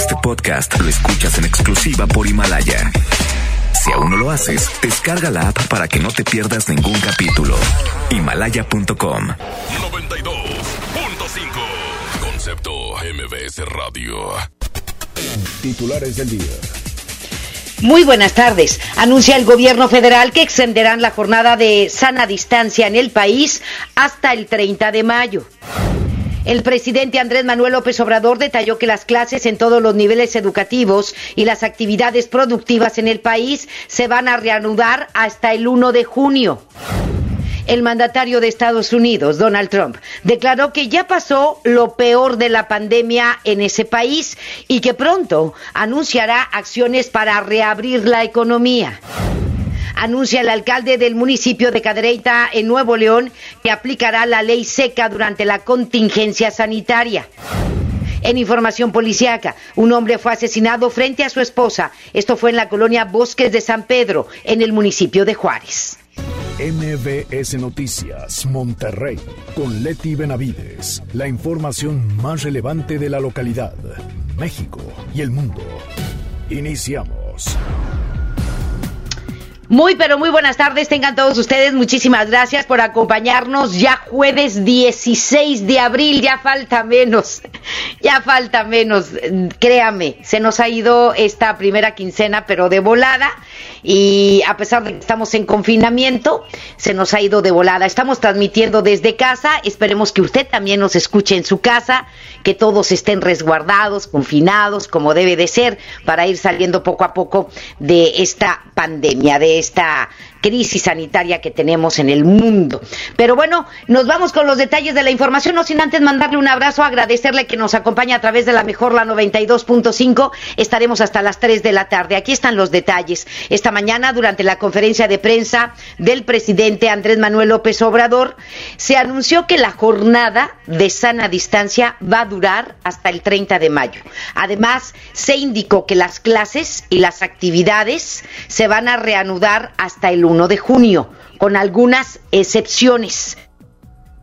Este podcast lo escuchas en exclusiva por Himalaya. Si aún no lo haces, descarga la app para que no te pierdas ningún capítulo. Himalaya.com 92.5 Concepto MBS Radio. Titulares del día. Muy buenas tardes. Anuncia el gobierno federal que extenderán la jornada de sana distancia en el país hasta el 30 de mayo. El presidente Andrés Manuel López Obrador detalló que las clases en todos los niveles educativos y las actividades productivas en el país se van a reanudar hasta el 1 de junio. El mandatario de Estados Unidos, Donald Trump, declaró que ya pasó lo peor de la pandemia en ese país y que pronto anunciará acciones para reabrir la economía anuncia el alcalde del municipio de Cadereyta en Nuevo León que aplicará la ley seca durante la contingencia sanitaria. En información policiaca, un hombre fue asesinado frente a su esposa. Esto fue en la colonia Bosques de San Pedro, en el municipio de Juárez. MBS Noticias, Monterrey, con Leti Benavides. La información más relevante de la localidad, México y el mundo. Iniciamos. Muy, pero muy buenas tardes, tengan todos ustedes. Muchísimas gracias por acompañarnos. Ya jueves 16 de abril, ya falta menos, ya falta menos. Créame, se nos ha ido esta primera quincena, pero de volada. Y a pesar de que estamos en confinamiento, se nos ha ido de volada. Estamos transmitiendo desde casa. Esperemos que usted también nos escuche en su casa, que todos estén resguardados, confinados, como debe de ser, para ir saliendo poco a poco de esta pandemia, de esta crisis sanitaria que tenemos en el mundo. Pero bueno, nos vamos con los detalles de la información, no sin antes mandarle un abrazo, agradecerle que nos acompañe a través de la mejor, la 92.5. Estaremos hasta las 3 de la tarde. Aquí están los detalles. Esta mañana, durante la conferencia de prensa del presidente Andrés Manuel López Obrador, se anunció que la jornada de sana distancia va a durar hasta el 30 de mayo. Además, se indicó que las clases y las actividades se van a reanudar hasta el 1 de junio, con algunas excepciones.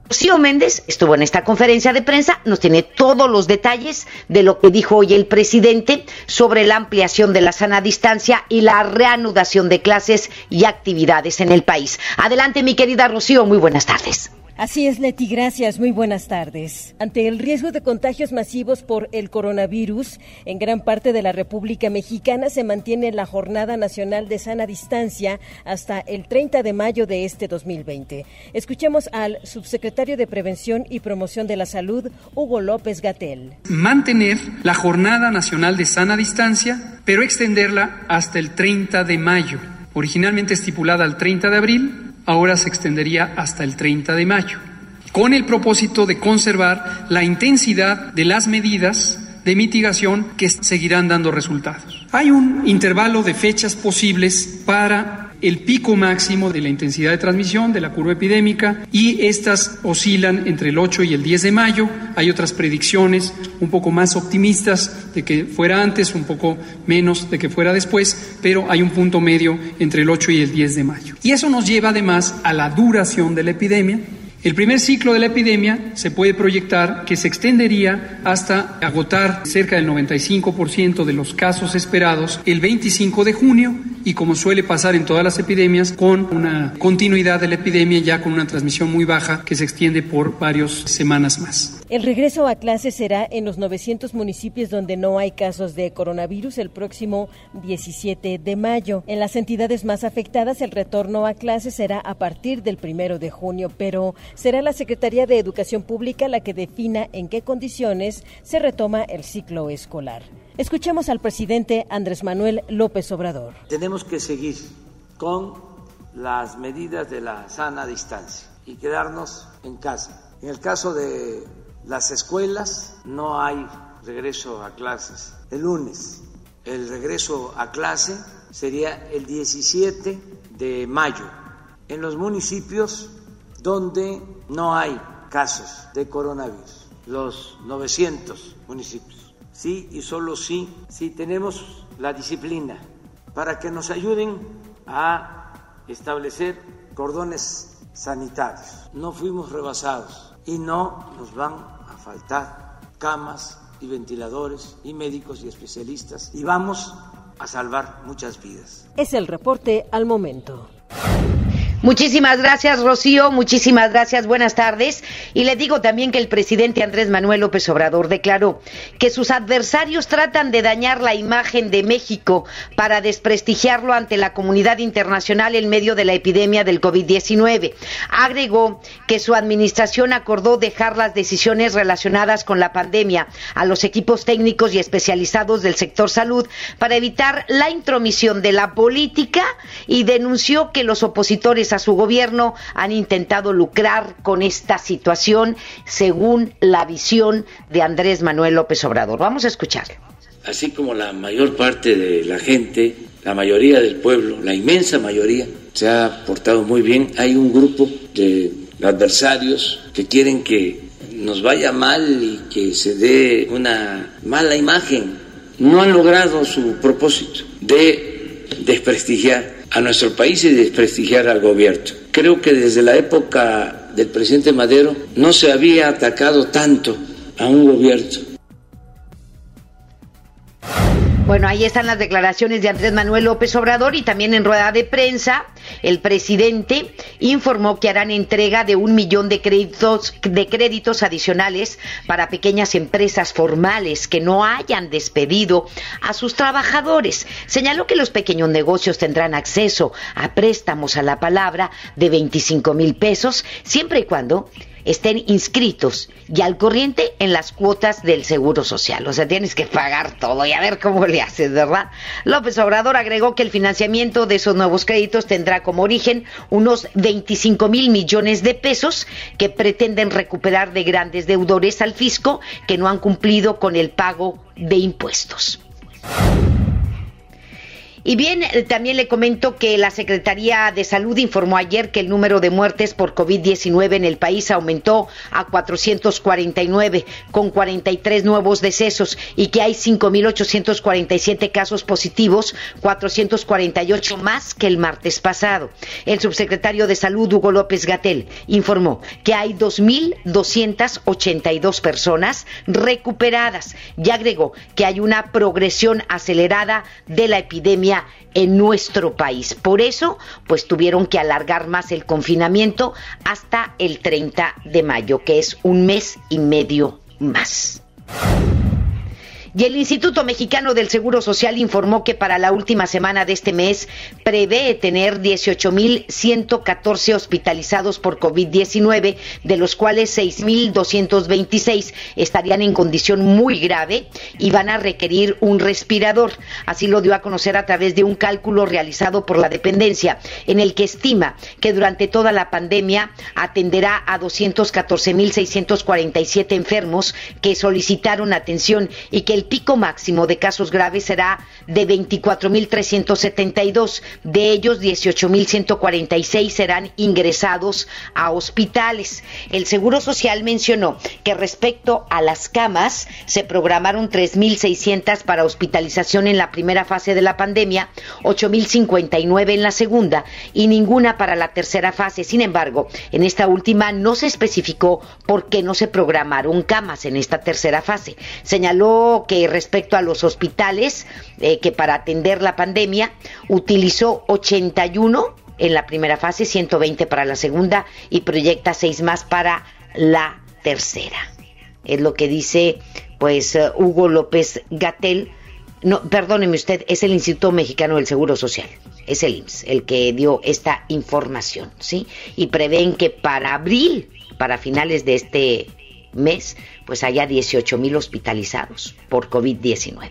Rocío Méndez estuvo en esta conferencia de prensa, nos tiene todos los detalles de lo que dijo hoy el presidente sobre la ampliación de la sana distancia y la reanudación de clases y actividades en el país. Adelante, mi querida Rocío, muy buenas tardes. Así es, Leti, gracias. Muy buenas tardes. Ante el riesgo de contagios masivos por el coronavirus, en gran parte de la República Mexicana se mantiene la Jornada Nacional de Sana Distancia hasta el 30 de mayo de este 2020. Escuchemos al subsecretario de Prevención y Promoción de la Salud, Hugo López Gatel. Mantener la Jornada Nacional de Sana Distancia, pero extenderla hasta el 30 de mayo, originalmente estipulada al 30 de abril ahora se extendería hasta el 30 de mayo, con el propósito de conservar la intensidad de las medidas de mitigación que seguirán dando resultados. Hay un intervalo de fechas posibles para el pico máximo de la intensidad de transmisión de la curva epidémica y estas oscilan entre el 8 y el 10 de mayo. Hay otras predicciones un poco más optimistas de que fuera antes, un poco menos de que fuera después, pero hay un punto medio entre el 8 y el 10 de mayo. Y eso nos lleva además a la duración de la epidemia el primer ciclo de la epidemia se puede proyectar que se extendería hasta agotar cerca del 95% de los casos esperados el 25 de junio y como suele pasar en todas las epidemias, con una continuidad de la epidemia ya con una transmisión muy baja que se extiende por varias semanas más. El regreso a clases será en los 900 municipios donde no hay casos de coronavirus el próximo 17 de mayo. En las entidades más afectadas el retorno a clases será a partir del primero de junio, pero será la Secretaría de Educación Pública la que defina en qué condiciones se retoma el ciclo escolar. Escuchemos al presidente Andrés Manuel López Obrador. Tenemos que seguir con las medidas de la sana distancia y quedarnos en casa. En el caso de las escuelas no hay regreso a clases el lunes. El regreso a clase sería el 17 de mayo. En los municipios donde no hay casos de coronavirus, los 900 municipios. Sí y solo sí, si tenemos la disciplina para que nos ayuden a establecer cordones sanitarios. No fuimos rebasados y no nos van a faltar camas y ventiladores y médicos y especialistas y vamos a salvar muchas vidas. Es el reporte al momento. Muchísimas gracias, Rocío. Muchísimas gracias. Buenas tardes. Y le digo también que el presidente Andrés Manuel López Obrador declaró que sus adversarios tratan de dañar la imagen de México para desprestigiarlo ante la comunidad internacional en medio de la epidemia del COVID-19. Agregó que su administración acordó dejar las decisiones relacionadas con la pandemia a los equipos técnicos y especializados del sector salud para evitar la intromisión de la política y denunció que los opositores a su gobierno han intentado lucrar con esta situación según la visión de Andrés Manuel López Obrador. Vamos a escucharlo. Así como la mayor parte de la gente, la mayoría del pueblo, la inmensa mayoría, se ha portado muy bien, hay un grupo de adversarios que quieren que nos vaya mal y que se dé una mala imagen. No han logrado su propósito de desprestigiar a nuestro país y desprestigiar al gobierno. Creo que desde la época del presidente Madero no se había atacado tanto a un gobierno bueno, ahí están las declaraciones de Andrés Manuel López Obrador y también en rueda de prensa el presidente informó que harán entrega de un millón de créditos, de créditos adicionales para pequeñas empresas formales que no hayan despedido a sus trabajadores. Señaló que los pequeños negocios tendrán acceso a préstamos a la palabra de 25 mil pesos siempre y cuando estén inscritos y al corriente en las cuotas del Seguro Social. O sea, tienes que pagar todo y a ver cómo le haces, ¿verdad? López Obrador agregó que el financiamiento de esos nuevos créditos tendrá como origen unos 25 mil millones de pesos que pretenden recuperar de grandes deudores al fisco que no han cumplido con el pago de impuestos. Y bien, eh, también le comento que la Secretaría de Salud informó ayer que el número de muertes por COVID-19 en el país aumentó a 449 con 43 nuevos decesos y que hay 5.847 casos positivos, 448 más que el martes pasado. El subsecretario de Salud, Hugo López Gatel, informó que hay 2.282 personas recuperadas y agregó que hay una progresión acelerada de la epidemia en nuestro país. Por eso, pues tuvieron que alargar más el confinamiento hasta el 30 de mayo, que es un mes y medio más. Y el Instituto Mexicano del Seguro Social informó que para la última semana de este mes prevé tener 18.114 hospitalizados por COVID-19, de los cuales 6.226 estarían en condición muy grave y van a requerir un respirador. Así lo dio a conocer a través de un cálculo realizado por la dependencia, en el que estima que durante toda la pandemia atenderá a 214.647 enfermos que solicitaron atención y que el pico máximo de casos graves será de 24.372. De ellos, 18.146 serán ingresados a hospitales. El Seguro Social mencionó que respecto a las camas, se programaron 3.600 para hospitalización en la primera fase de la pandemia, 8.059 en la segunda y ninguna para la tercera fase. Sin embargo, en esta última no se especificó por qué no se programaron camas en esta tercera fase. Señaló que respecto a los hospitales, eh, que para atender la pandemia utilizó 81 en la primera fase, 120 para la segunda y proyecta 6 más para la tercera. Es lo que dice pues eh, Hugo López Gatel. No, perdóneme usted, es el Instituto Mexicano del Seguro Social, es el IMSS el que dio esta información, ¿sí? Y prevén que para abril, para finales de este mes, pues haya 18 mil hospitalizados por COVID-19.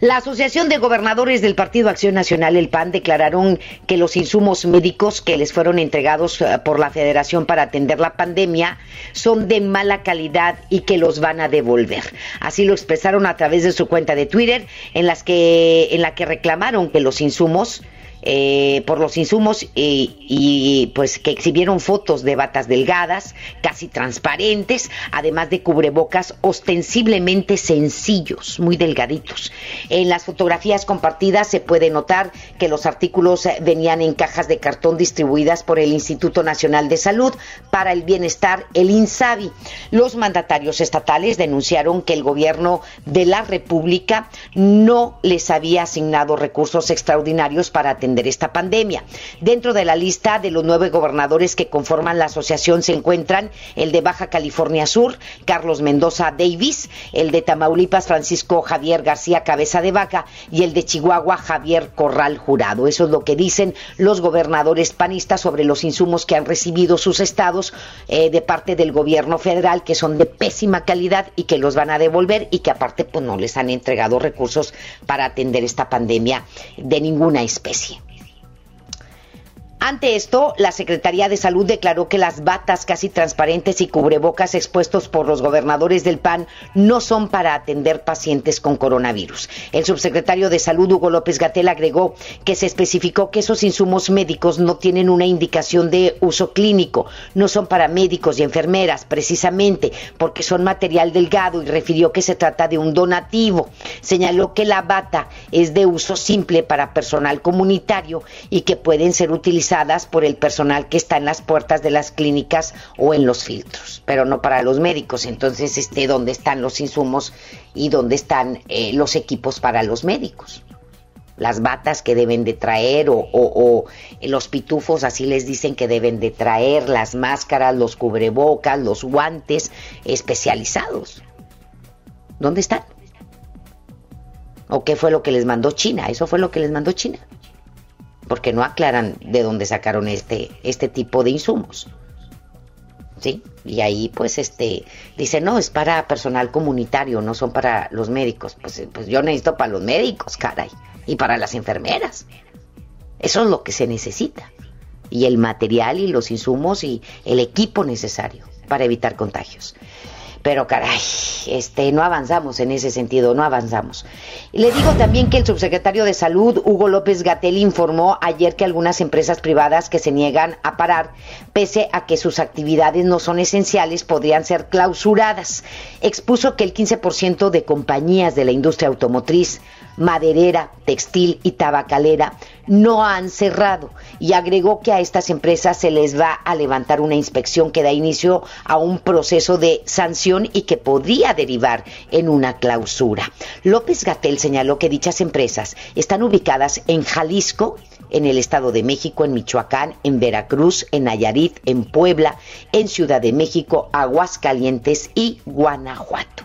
La Asociación de Gobernadores del Partido Acción Nacional, el PAN, declararon que los insumos médicos que les fueron entregados eh, por la Federación para atender la pandemia son de mala calidad y que los van a devolver. Así lo expresaron a través de su cuenta de Twitter, en las que en la que reclamaron que los insumos eh, por los insumos y, pues que exhibieron fotos de batas delgadas, casi transparentes, además de cubrebocas ostensiblemente sencillos, muy delgaditos. En las fotografías compartidas se puede notar que los artículos venían en cajas de cartón distribuidas por el Instituto Nacional de Salud para el Bienestar, el INSABI. Los mandatarios estatales denunciaron que el gobierno de la República no les había asignado recursos extraordinarios para atender esta pandemia. Dentro de la lista de los nueve gobernadores que conforman la asociación se encuentran el de Baja California Sur, Carlos Mendoza Davis, el de Tamaulipas, Francisco Javier García Cabeza de Vaca, y el de Chihuahua, Javier Corral Jurado. Eso es lo que dicen los gobernadores panistas sobre los insumos que han recibido sus estados eh, de parte del gobierno federal, que son de pésima calidad y que los van a devolver y que aparte pues no les han entregado recursos para atender esta pandemia de ninguna especie. Ante esto, la Secretaría de Salud declaró que las batas casi transparentes y cubrebocas expuestos por los gobernadores del PAN no son para atender pacientes con coronavirus. El subsecretario de Salud, Hugo López Gatel, agregó que se especificó que esos insumos médicos no tienen una indicación de uso clínico, no son para médicos y enfermeras, precisamente porque son material delgado y refirió que se trata de un donativo. Señaló que la bata es de uso simple para personal comunitario y que pueden ser utilizadas por el personal que está en las puertas de las clínicas o en los filtros, pero no para los médicos. Entonces, este, ¿dónde están los insumos y dónde están eh, los equipos para los médicos? Las batas que deben de traer o, o los pitufos, así les dicen que deben de traer, las máscaras, los cubrebocas, los guantes especializados. ¿Dónde están? ¿O qué fue lo que les mandó China? Eso fue lo que les mandó China porque no aclaran de dónde sacaron este, este tipo de insumos. ¿Sí? Y ahí pues este dice, no, es para personal comunitario, no son para los médicos. Pues, pues yo necesito para los médicos, caray, y para las enfermeras. Eso es lo que se necesita. Y el material y los insumos y el equipo necesario para evitar contagios pero caray, este, no avanzamos en ese sentido, no avanzamos. Le digo también que el subsecretario de Salud, Hugo López Gatel, informó ayer que algunas empresas privadas que se niegan a parar, pese a que sus actividades no son esenciales, podrían ser clausuradas. Expuso que el 15% de compañías de la industria automotriz maderera, textil y tabacalera no han cerrado y agregó que a estas empresas se les va a levantar una inspección que da inicio a un proceso de sanción y que podría derivar en una clausura. López Gatel señaló que dichas empresas están ubicadas en Jalisco, en el Estado de México, en Michoacán, en Veracruz, en Nayarit, en Puebla, en Ciudad de México, Aguascalientes y Guanajuato.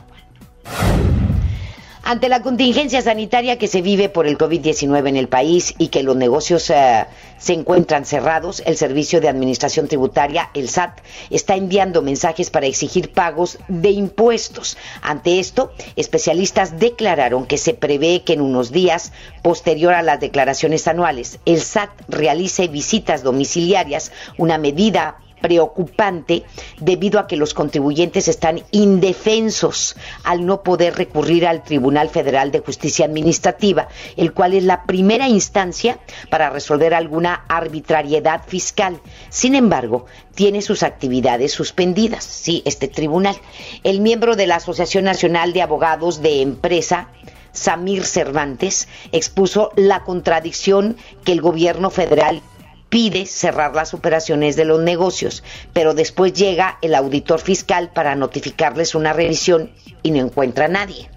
Ante la contingencia sanitaria que se vive por el COVID-19 en el país y que los negocios eh, se encuentran cerrados, el Servicio de Administración Tributaria, el SAT, está enviando mensajes para exigir pagos de impuestos. Ante esto, especialistas declararon que se prevé que en unos días, posterior a las declaraciones anuales, el SAT realice visitas domiciliarias, una medida preocupante debido a que los contribuyentes están indefensos al no poder recurrir al Tribunal Federal de Justicia Administrativa, el cual es la primera instancia para resolver alguna arbitrariedad fiscal. Sin embargo, tiene sus actividades suspendidas, sí, este tribunal. El miembro de la Asociación Nacional de Abogados de Empresa, Samir Cervantes, expuso la contradicción que el gobierno federal pide cerrar las operaciones de los negocios, pero después llega el auditor fiscal para notificarles una revisión y no encuentra a nadie.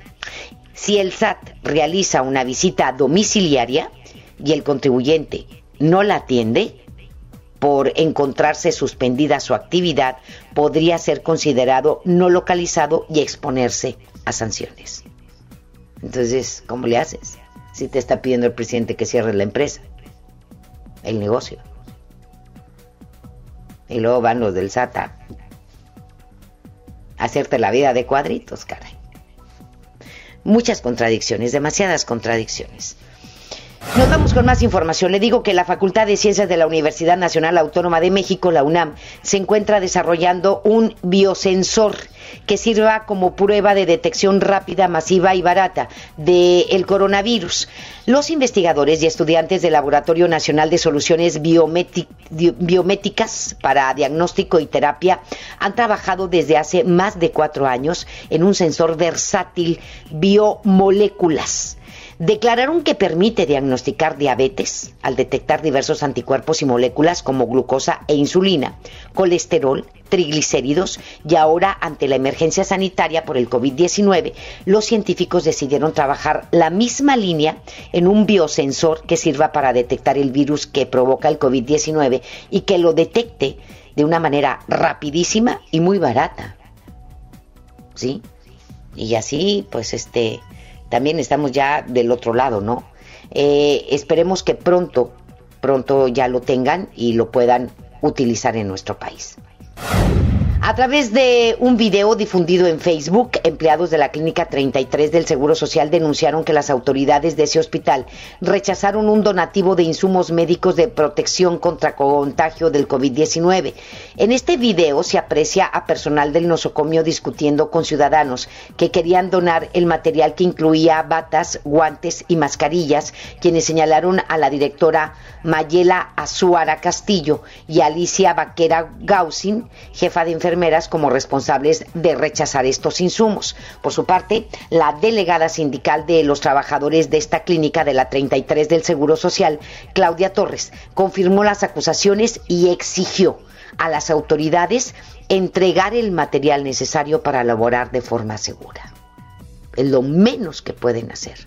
Si el SAT realiza una visita domiciliaria y el contribuyente no la atiende, por encontrarse suspendida su actividad, podría ser considerado no localizado y exponerse a sanciones. Entonces, ¿cómo le haces? Si te está pidiendo el presidente que cierre la empresa, el negocio. Y luego van los del SATA a hacerte la vida de cuadritos, caray. Muchas contradicciones, demasiadas contradicciones. Nos vamos con más información. Le digo que la Facultad de Ciencias de la Universidad Nacional Autónoma de México, la UNAM, se encuentra desarrollando un biosensor que sirva como prueba de detección rápida, masiva y barata del coronavirus. Los investigadores y estudiantes del Laboratorio Nacional de Soluciones Biométricas para Diagnóstico y Terapia han trabajado desde hace más de cuatro años en un sensor versátil biomoléculas declararon que permite diagnosticar diabetes al detectar diversos anticuerpos y moléculas como glucosa e insulina, colesterol, triglicéridos y ahora ante la emergencia sanitaria por el COVID-19, los científicos decidieron trabajar la misma línea en un biosensor que sirva para detectar el virus que provoca el COVID-19 y que lo detecte de una manera rapidísima y muy barata. ¿Sí? Y así, pues este, también estamos ya del otro lado, ¿no? Eh, esperemos que pronto, pronto ya lo tengan y lo puedan utilizar en nuestro país. A través de un video difundido en Facebook, empleados de la Clínica 33 del Seguro Social denunciaron que las autoridades de ese hospital rechazaron un donativo de insumos médicos de protección contra contagio del COVID-19. En este video se aprecia a personal del nosocomio discutiendo con ciudadanos que querían donar el material que incluía batas, guantes y mascarillas, quienes señalaron a la directora Mayela Azuara Castillo y Alicia Vaquera Gausin, jefa de enfermeras, como responsables de rechazar estos insumos. Por su parte, la delegada sindical de los trabajadores de esta clínica de la 33 del Seguro Social, Claudia Torres, confirmó las acusaciones y exigió a las autoridades entregar el material necesario para elaborar de forma segura. Es lo menos que pueden hacer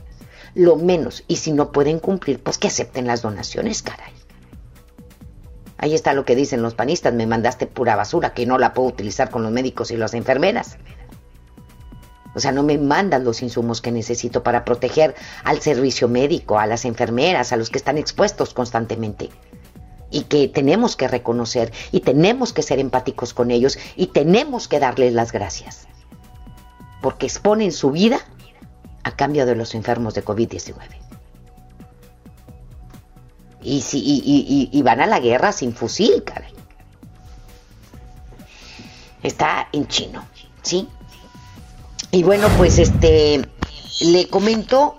lo menos. Y si no pueden cumplir, pues que acepten las donaciones, caray. Ahí está lo que dicen los panistas, me mandaste pura basura que no la puedo utilizar con los médicos y las enfermeras. O sea, no me mandan los insumos que necesito para proteger al servicio médico, a las enfermeras, a los que están expuestos constantemente. Y que tenemos que reconocer y tenemos que ser empáticos con ellos y tenemos que darles las gracias. Porque exponen su vida a cambio de los enfermos de COVID-19. Y, si, y, van a la guerra sin fusil, caray. Está en chino, ¿sí? Y bueno, pues este, le comento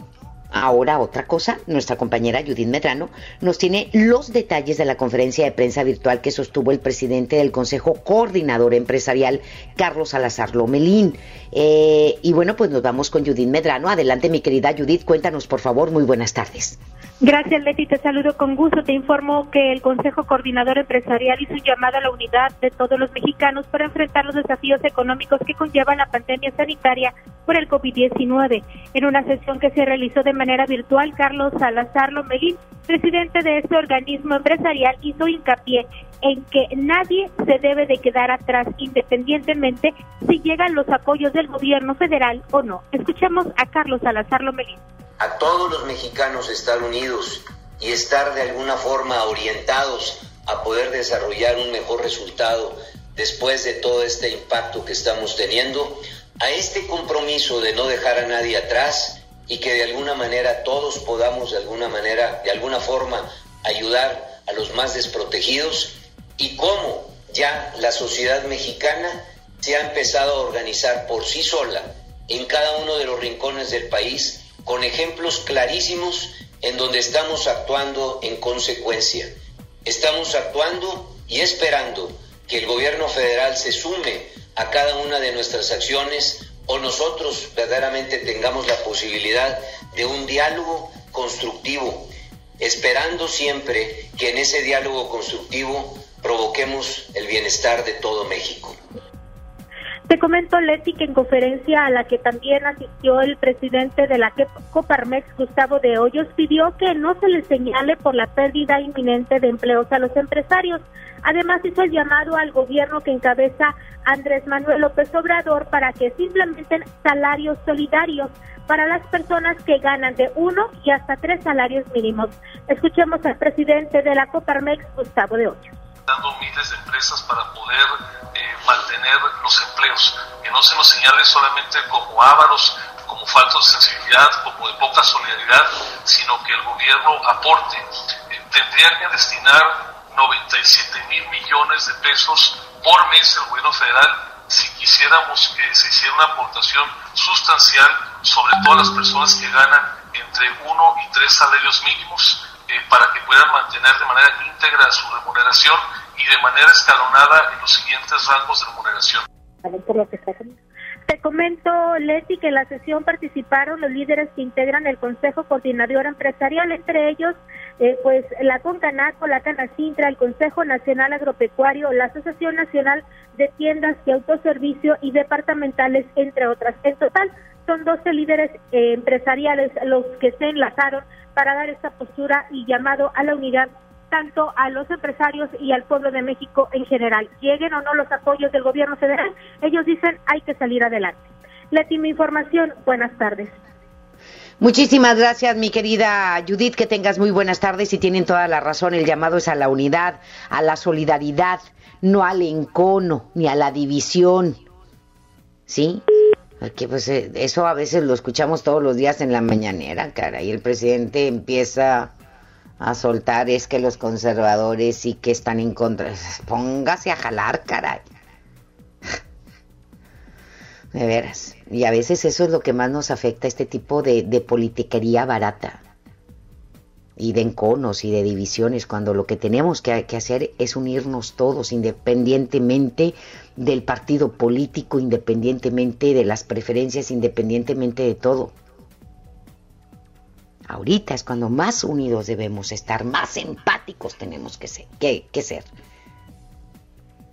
Ahora otra cosa, nuestra compañera Judith Medrano nos tiene los detalles de la conferencia de prensa virtual que sostuvo el presidente del Consejo Coordinador Empresarial, Carlos Salazar Lomelín. Eh, y bueno, pues nos vamos con Judith Medrano. Adelante, mi querida Judith, cuéntanos por favor. Muy buenas tardes. Gracias, Leti. Te saludo con gusto. Te informo que el Consejo Coordinador Empresarial hizo un llamado a la unidad de todos los mexicanos para enfrentar los desafíos económicos que conlleva la pandemia sanitaria por el COVID-19. En una sesión que se realizó de manera virtual, Carlos Salazar Lomelín, presidente de este organismo empresarial, hizo hincapié en que nadie se debe de quedar atrás independientemente si llegan los apoyos del gobierno federal o no. Escuchemos a Carlos Salazar Lomelín a todos los mexicanos estar unidos y estar de alguna forma orientados a poder desarrollar un mejor resultado después de todo este impacto que estamos teniendo, a este compromiso de no dejar a nadie atrás y que de alguna manera todos podamos de alguna manera, de alguna forma, ayudar a los más desprotegidos y cómo ya la sociedad mexicana se ha empezado a organizar por sí sola en cada uno de los rincones del país con ejemplos clarísimos en donde estamos actuando en consecuencia. Estamos actuando y esperando que el gobierno federal se sume a cada una de nuestras acciones o nosotros verdaderamente tengamos la posibilidad de un diálogo constructivo, esperando siempre que en ese diálogo constructivo provoquemos el bienestar de todo México. Te comento, Leti, que en conferencia a la que también asistió el presidente de la Coparmex, Gustavo de Hoyos, pidió que no se le señale por la pérdida inminente de empleos a los empresarios. Además, hizo el llamado al gobierno que encabeza Andrés Manuel López Obrador para que simplemente salarios solidarios para las personas que ganan de uno y hasta tres salarios mínimos. Escuchemos al presidente de la Coparmex, Gustavo de Hoyos dando miles de empresas para poder eh, mantener los empleos, que no se nos señale solamente como ávaros, como faltos de sensibilidad, como de poca solidaridad, sino que el gobierno aporte. Eh, tendría que destinar 97 mil millones de pesos por mes el gobierno federal si quisiéramos que se hiciera una aportación sustancial sobre todas las personas que ganan entre uno y tres salarios mínimos eh, para que puedan mantener de manera íntegra su remuneración y de manera escalonada en los siguientes rangos de remuneración. Te comento, Leti, que en la sesión participaron los líderes que integran el Consejo Coordinador Empresarial, entre ellos eh, pues la Concanaco, la Canacintra, el Consejo Nacional Agropecuario, la Asociación Nacional de Tiendas y Autoservicio y departamentales, entre otras. En total, son 12 líderes eh, empresariales los que se enlazaron para dar esta postura y llamado a la unidad tanto a los empresarios y al pueblo de México en general. Lleguen o no los apoyos del gobierno federal, ellos dicen hay que salir adelante. Leti, mi información, buenas tardes. Muchísimas gracias, mi querida Judith, que tengas muy buenas tardes y tienen toda la razón. El llamado es a la unidad, a la solidaridad, no al encono ni a la división. ¿Sí? Porque pues eh, eso a veces lo escuchamos todos los días en la mañanera, cara, y el presidente empieza a soltar es que los conservadores sí que están en contra. Póngase a jalar, caray. De veras. Y a veces eso es lo que más nos afecta, este tipo de, politiquería barata. Y de enconos y de divisiones, cuando lo que tenemos que, hacer es unirnos todos, independientemente del partido político, independientemente de las preferencias, independientemente de todo. Ahorita es cuando más unidos debemos estar, más empáticos tenemos que ser. Que ser.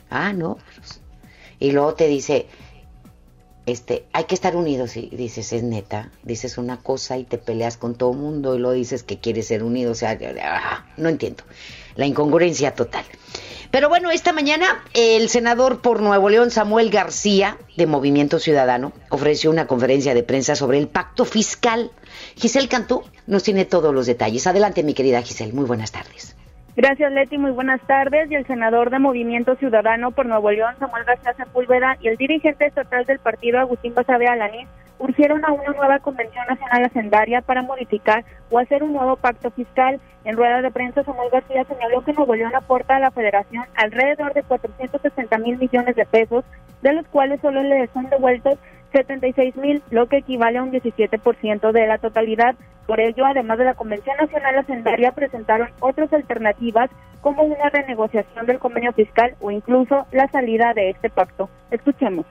Ah, no. Y luego te dice, este, hay que estar unidos y dices, es neta, dices una cosa y te peleas con todo el mundo y luego dices que quieres ser unido, o sea, ah, no entiendo, la incongruencia total. Pero bueno, esta mañana el senador por Nuevo León, Samuel García, de Movimiento Ciudadano, ofreció una conferencia de prensa sobre el pacto fiscal. Giselle Cantú nos tiene todos los detalles. Adelante, mi querida Giselle, muy buenas tardes. Gracias, Leti. Muy buenas tardes. Y el senador de Movimiento Ciudadano por Nuevo León, Samuel García Sepúlveda, y el dirigente estatal del partido, Agustín Basabe Alaní, urgieron a una nueva Convención Nacional Hacendaria para modificar o hacer un nuevo pacto fiscal. En rueda de prensa, Samuel García señaló que Nuevo León aporta a la federación alrededor de 460 mil millones de pesos, de los cuales solo le son devueltos 76 mil, lo que equivale a un 17% de la totalidad. Por ello, además de la Convención Nacional Hacendaria, presentaron otras alternativas como una renegociación del convenio fiscal o incluso la salida de este pacto. Escuchemos.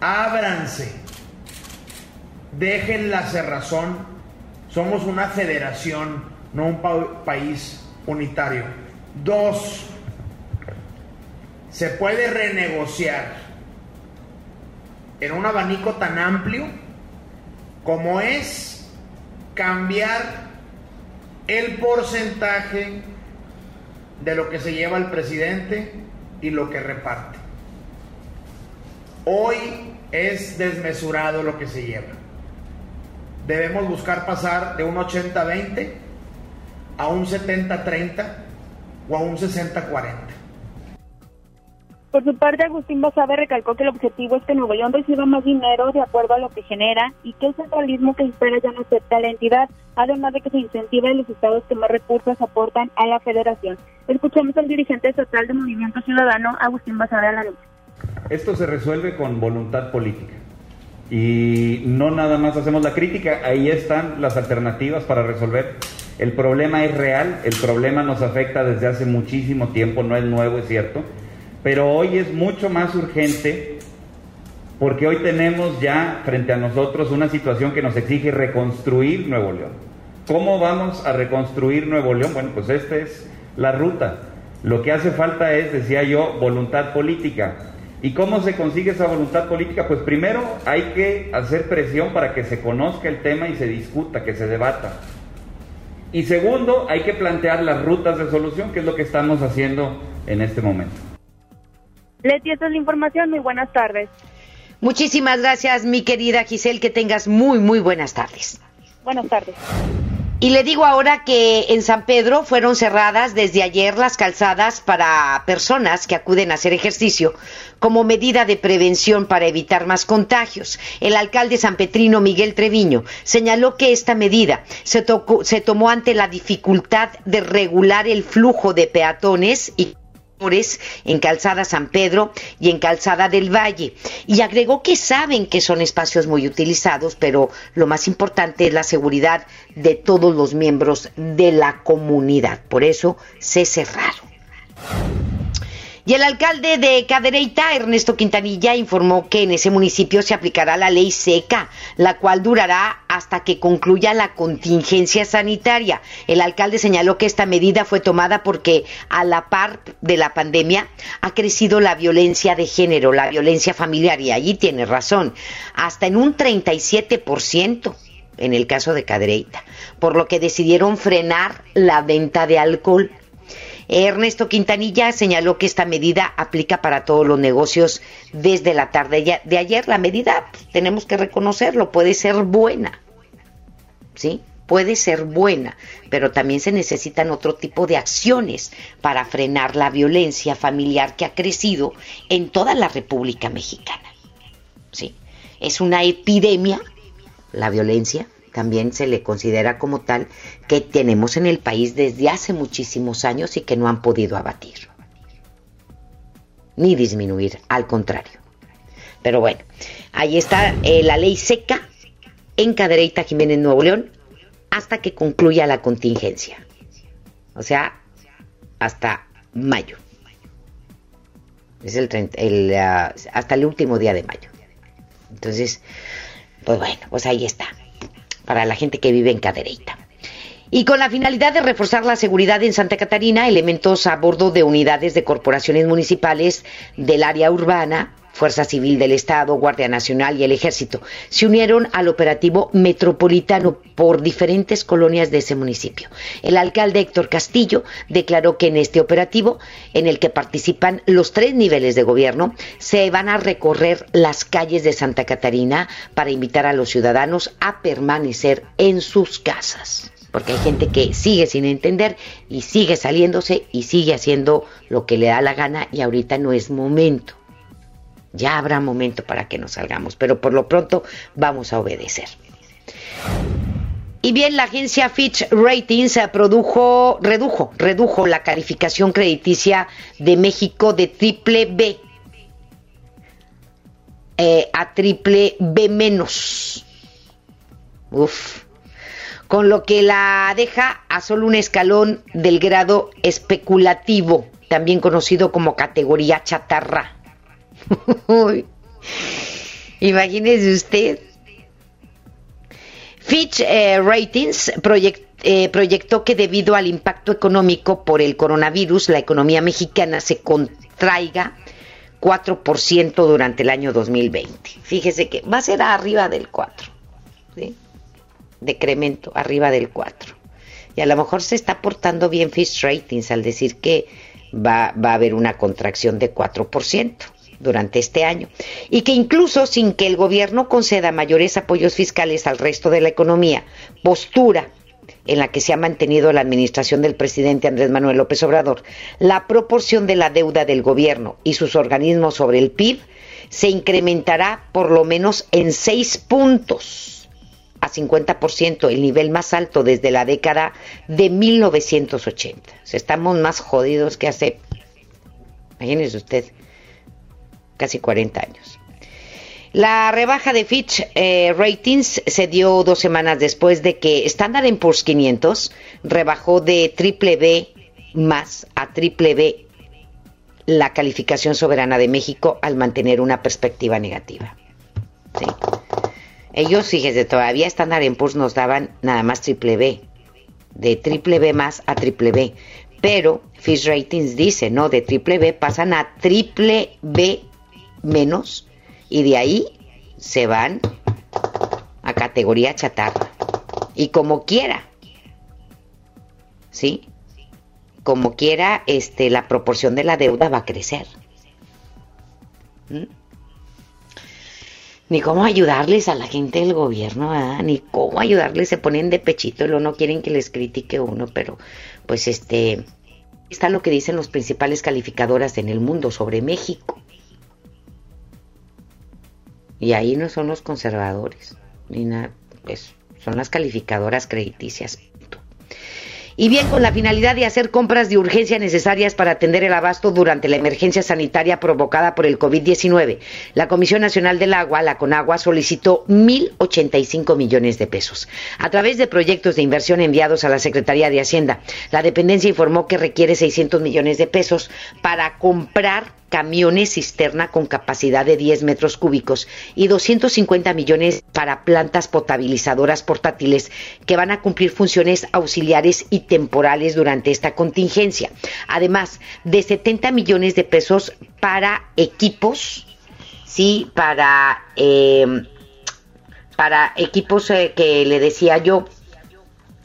Ábranse, dejen la cerrazón. Somos una federación, no un país unitario. Dos, se puede renegociar en un abanico tan amplio como es cambiar el porcentaje de lo que se lleva el presidente y lo que reparte. Hoy es desmesurado lo que se lleva. Debemos buscar pasar de un 80-20 a un 70-30 o a un 60-40. Por su parte, Agustín Basabe recalcó que el objetivo es que Nuevo León reciba más dinero de acuerdo a lo que genera y que el centralismo que espera ya no acepta a la entidad, además de que se incentive a los estados que más recursos aportan a la federación. Escuchamos al dirigente estatal de Movimiento Ciudadano, Agustín Basabe la noche. Esto se resuelve con voluntad política y no nada más hacemos la crítica, ahí están las alternativas para resolver. El problema es real, el problema nos afecta desde hace muchísimo tiempo, no es nuevo, es cierto pero hoy es mucho más urgente porque hoy tenemos ya frente a nosotros una situación que nos exige reconstruir Nuevo León. ¿Cómo vamos a reconstruir Nuevo León? Bueno, pues esta es la ruta. Lo que hace falta es, decía yo, voluntad política. ¿Y cómo se consigue esa voluntad política? Pues primero hay que hacer presión para que se conozca el tema y se discuta, que se debata. Y segundo, hay que plantear las rutas de solución, que es lo que estamos haciendo en este momento. Leti, esta es la información. Muy buenas tardes. Muchísimas gracias, mi querida Giselle. Que tengas muy, muy buenas tardes. Buenas tardes. Y le digo ahora que en San Pedro fueron cerradas desde ayer las calzadas para personas que acuden a hacer ejercicio como medida de prevención para evitar más contagios. El alcalde sanpetrino Miguel Treviño señaló que esta medida se, se tomó ante la dificultad de regular el flujo de peatones y en Calzada San Pedro y en Calzada del Valle. Y agregó que saben que son espacios muy utilizados, pero lo más importante es la seguridad de todos los miembros de la comunidad. Por eso se cerraron. Y el alcalde de Cadereyta, Ernesto Quintanilla, informó que en ese municipio se aplicará la ley seca, la cual durará hasta que concluya la contingencia sanitaria. El alcalde señaló que esta medida fue tomada porque a la par de la pandemia ha crecido la violencia de género, la violencia familiar, y allí tiene razón, hasta en un 37% en el caso de Cadereyta, por lo que decidieron frenar la venta de alcohol Ernesto Quintanilla señaló que esta medida aplica para todos los negocios desde la tarde de ayer. La medida, tenemos que reconocerlo, puede ser buena, ¿sí? Puede ser buena, pero también se necesitan otro tipo de acciones para frenar la violencia familiar que ha crecido en toda la República Mexicana. ¿Sí? Es una epidemia, la violencia, también se le considera como tal, que tenemos en el país desde hace muchísimos años y que no han podido abatir. Ni disminuir, al contrario. Pero bueno, ahí está eh, la ley seca en Cadereyta Jiménez Nuevo León hasta que concluya la contingencia. O sea, hasta mayo. Es el, el ah, hasta el último día de mayo. Entonces, pues bueno, pues ahí está para la gente que vive en Cadereyta. Y con la finalidad de reforzar la seguridad en Santa Catarina, elementos a bordo de unidades de corporaciones municipales del área urbana, Fuerza Civil del Estado, Guardia Nacional y el Ejército se unieron al operativo metropolitano por diferentes colonias de ese municipio. El alcalde Héctor Castillo declaró que en este operativo, en el que participan los tres niveles de gobierno, se van a recorrer las calles de Santa Catarina para invitar a los ciudadanos a permanecer en sus casas porque hay gente que sigue sin entender y sigue saliéndose y sigue haciendo lo que le da la gana y ahorita no es momento. Ya habrá momento para que nos salgamos, pero por lo pronto vamos a obedecer. Y bien, la agencia Fitch Ratings produjo, redujo, redujo la calificación crediticia de México de triple B eh, a triple B menos. Uf. Con lo que la deja a solo un escalón del grado especulativo, también conocido como categoría chatarra. Imagínese usted. Fitch eh, Ratings eh, proyectó que debido al impacto económico por el coronavirus, la economía mexicana se contraiga 4% durante el año 2020. Fíjese que va a ser arriba del 4. Decremento, arriba del 4. Y a lo mejor se está portando bien Fitch Ratings al decir que va, va a haber una contracción de 4% durante este año y que incluso sin que el gobierno conceda mayores apoyos fiscales al resto de la economía, postura en la que se ha mantenido la administración del presidente Andrés Manuel López Obrador, la proporción de la deuda del gobierno y sus organismos sobre el PIB se incrementará por lo menos en seis puntos a 50%, el nivel más alto desde la década de 1980. estamos más jodidos que hace, imagínese usted, casi 40 años. La rebaja de Fitch eh, Ratings se dio dos semanas después de que Standard Poor's 500 rebajó de triple B más a triple B la calificación soberana de México al mantener una perspectiva negativa. Ellos, fíjese, todavía Standard Poor's nos daban nada más triple B, de triple B más a triple B, pero Fitch Ratings dice, no, de triple B pasan a triple B menos y de ahí se van a categoría chatarra. Y como quiera, ¿sí? Como quiera, este, la proporción de la deuda va a crecer. ¿Mm? ni cómo ayudarles a la gente del gobierno, ni cómo ayudarles, se ponen de pechito luego no quieren que les critique uno, pero pues este, está lo que dicen los principales calificadoras en el mundo sobre México. Y ahí no son los conservadores, ni nada, pues son las calificadoras crediticias. Y bien, con la finalidad de hacer compras de urgencia necesarias para atender el abasto durante la emergencia sanitaria provocada por el COVID-19, la Comisión Nacional del Agua, la CONAGUA, solicitó 1.085 millones de pesos. A través de proyectos de inversión enviados a la Secretaría de Hacienda, la dependencia informó que requiere 600 millones de pesos para comprar camiones cisterna con capacidad de 10 metros cúbicos y 250 millones para plantas potabilizadoras portátiles que van a cumplir funciones auxiliares y temporales durante esta contingencia. Además de 70 millones de pesos para equipos, sí, para, eh, para equipos eh, que le decía yo,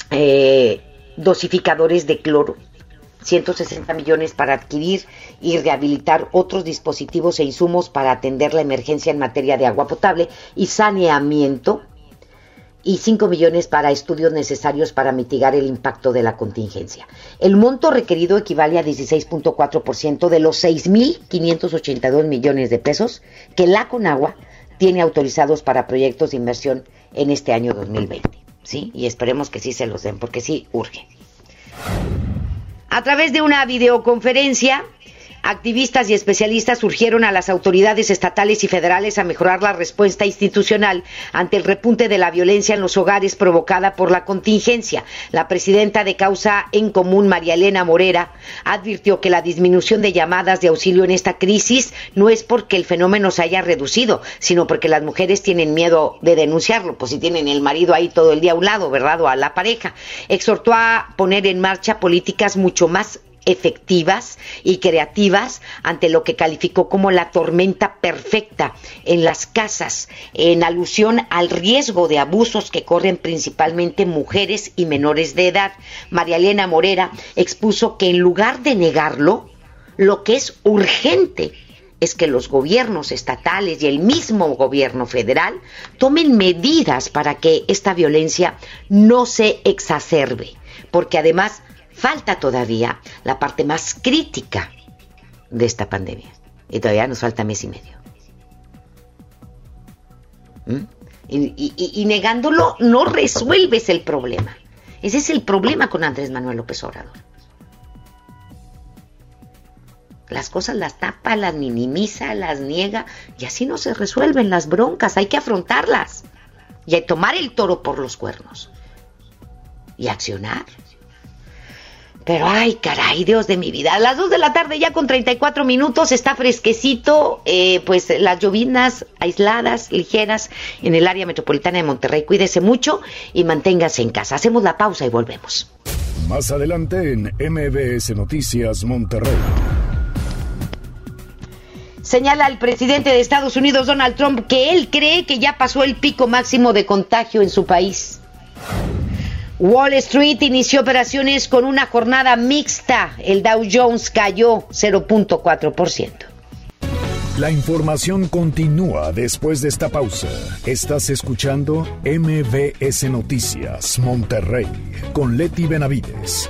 eh, dosificadores de cloro 160 millones para adquirir y rehabilitar otros dispositivos e insumos para atender la emergencia en materia de agua potable y saneamiento y 5 millones para estudios necesarios para mitigar el impacto de la contingencia. El monto requerido equivale a 16.4% de los 6.582 millones de pesos que la Conagua tiene autorizados para proyectos de inversión en este año 2020. ¿Sí? Y esperemos que sí se los den, porque sí urge. A través de una videoconferencia, activistas y especialistas urgieron a las autoridades estatales y federales a mejorar la respuesta institucional ante el repunte de la violencia en los hogares provocada por la contingencia. La presidenta de Causa en Común, María Elena Morera, advirtió que la disminución de llamadas de auxilio en esta crisis no es porque el fenómeno se haya reducido, sino porque las mujeres tienen miedo de denunciarlo, pues si tienen el marido ahí todo el día a un lado, ¿verdad? O a la pareja. Exhortó a poner en marcha políticas mucho más efectivas y creativas ante lo que calificó como la tormenta perfecta en las casas, en alusión al riesgo de abusos que corren principalmente mujeres y menores de edad. María Elena Morera expuso que en lugar de negarlo, lo que es urgente es que los gobiernos estatales y el mismo gobierno federal tomen medidas para que esta violencia no se exacerbe, porque además falta todavía la parte más crítica de esta pandemia. Y todavía nos falta mes y medio. ¿Mm? Y, y, negándolo no resuelves el problema. Ese es el problema con Andrés Manuel López Obrador. Las cosas las tapa, las minimiza, las niega y así no se resuelven las broncas. Hay que afrontarlas y hay tomar el toro por los cuernos y accionar. Pero ay, caray, Dios de mi vida. A las 2 de la tarde ya con 34 minutos está fresquecito, eh, pues las llovinas aisladas, ligeras en el área metropolitana de Monterrey. Cuídese mucho y manténgase en casa. Hacemos la pausa y volvemos. Más adelante en MBS Noticias Monterrey. Señala el presidente de Estados Unidos, Donald Trump, que él cree que ya pasó el pico máximo de contagio en su país. Wall Street inició operaciones con una jornada mixta. El Dow Jones cayó 0.4%. La información continúa después de esta pausa. Estás escuchando MBS Noticias Monterrey con Leti Benavides.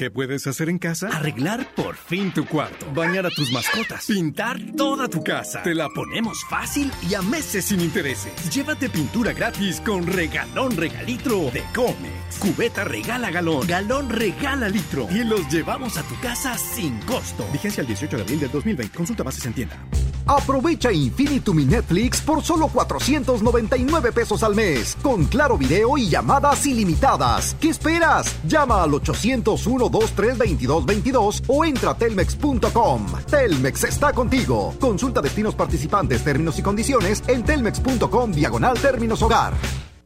¿Qué puedes hacer en casa? Arreglar por fin tu cuarto. Bañar a tus mascotas. Pintar toda tu casa. Te la ponemos fácil y a meses sin intereses. Llévate pintura gratis con regalón regalitro de Comex. Cubeta regala galón. Galón regala litro. Y los llevamos a tu casa sin costo. Vigencia el 18 de abril del 2020. Consulta bases en tienda. Aprovecha Infinitum y Netflix por solo 499 pesos al mes, con claro video y llamadas ilimitadas. ¿Qué esperas? Llama al 801-232-2222 o entra a telmex.com. Telmex está contigo. Consulta destinos participantes, términos y condiciones en telmex.com diagonal términos hogar.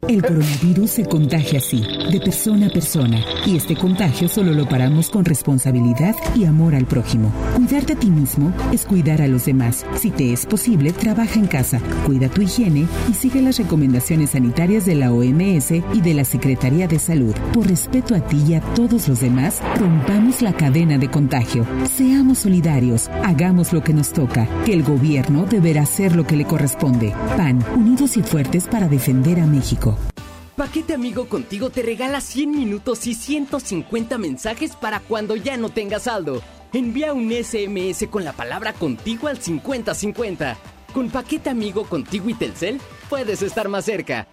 El coronavirus se contagia así, de persona a persona, y este contagio solo lo paramos con responsabilidad y amor al prójimo. Cuidar de ti mismo es cuidar a los demás. Si te es posible, trabaja en casa, cuida tu higiene y sigue las recomendaciones sanitarias de la OMS y de la Secretaría de Salud. Por respeto a ti y a todos los demás, rompamos la cadena de contagio. Seamos solidarios, hagamos lo que nos toca, que el gobierno deberá hacer lo que le corresponde. PAN, unidos y fuertes para defender a México. Paquete Amigo Contigo te regala 100 minutos y 150 mensajes para cuando ya no tengas saldo. Envía un SMS con la palabra contigo al 5050. Con Paquete Amigo Contigo y Telcel puedes estar más cerca.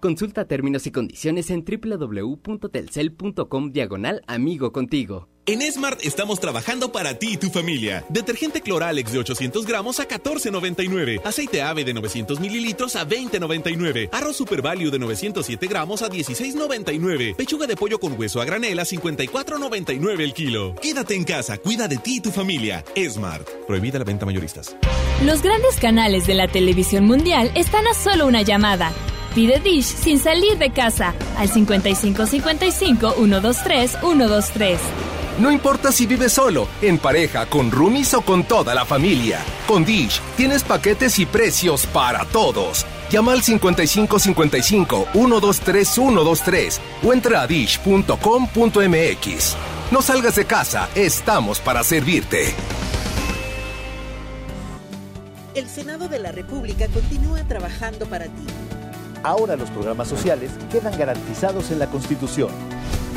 Consulta términos y condiciones en www.telcel.com diagonal amigo contigo. En Smart estamos trabajando para ti y tu familia. Detergente Cloralex de 800 gramos a 14.99. Aceite ave de 900 mililitros a 20.99. Arroz Super Value de 907 gramos a 16.99. Pechuga de pollo con hueso a granel a 54.99 el kilo. Quédate en casa, cuida de ti y tu familia. Smart. Prohibida la venta mayoristas. Los grandes canales de la televisión mundial están a solo una llamada. Pide Dish sin salir de casa al 5555 123 123. No importa si vives solo, en pareja, con roomies o con toda la familia. Con Dish tienes paquetes y precios para todos. Llama al 5555 123 123 o entra a dish.com.mx. No salgas de casa, estamos para servirte. El Senado de la República continúa trabajando para ti. Ahora los programas sociales quedan garantizados en la Constitución.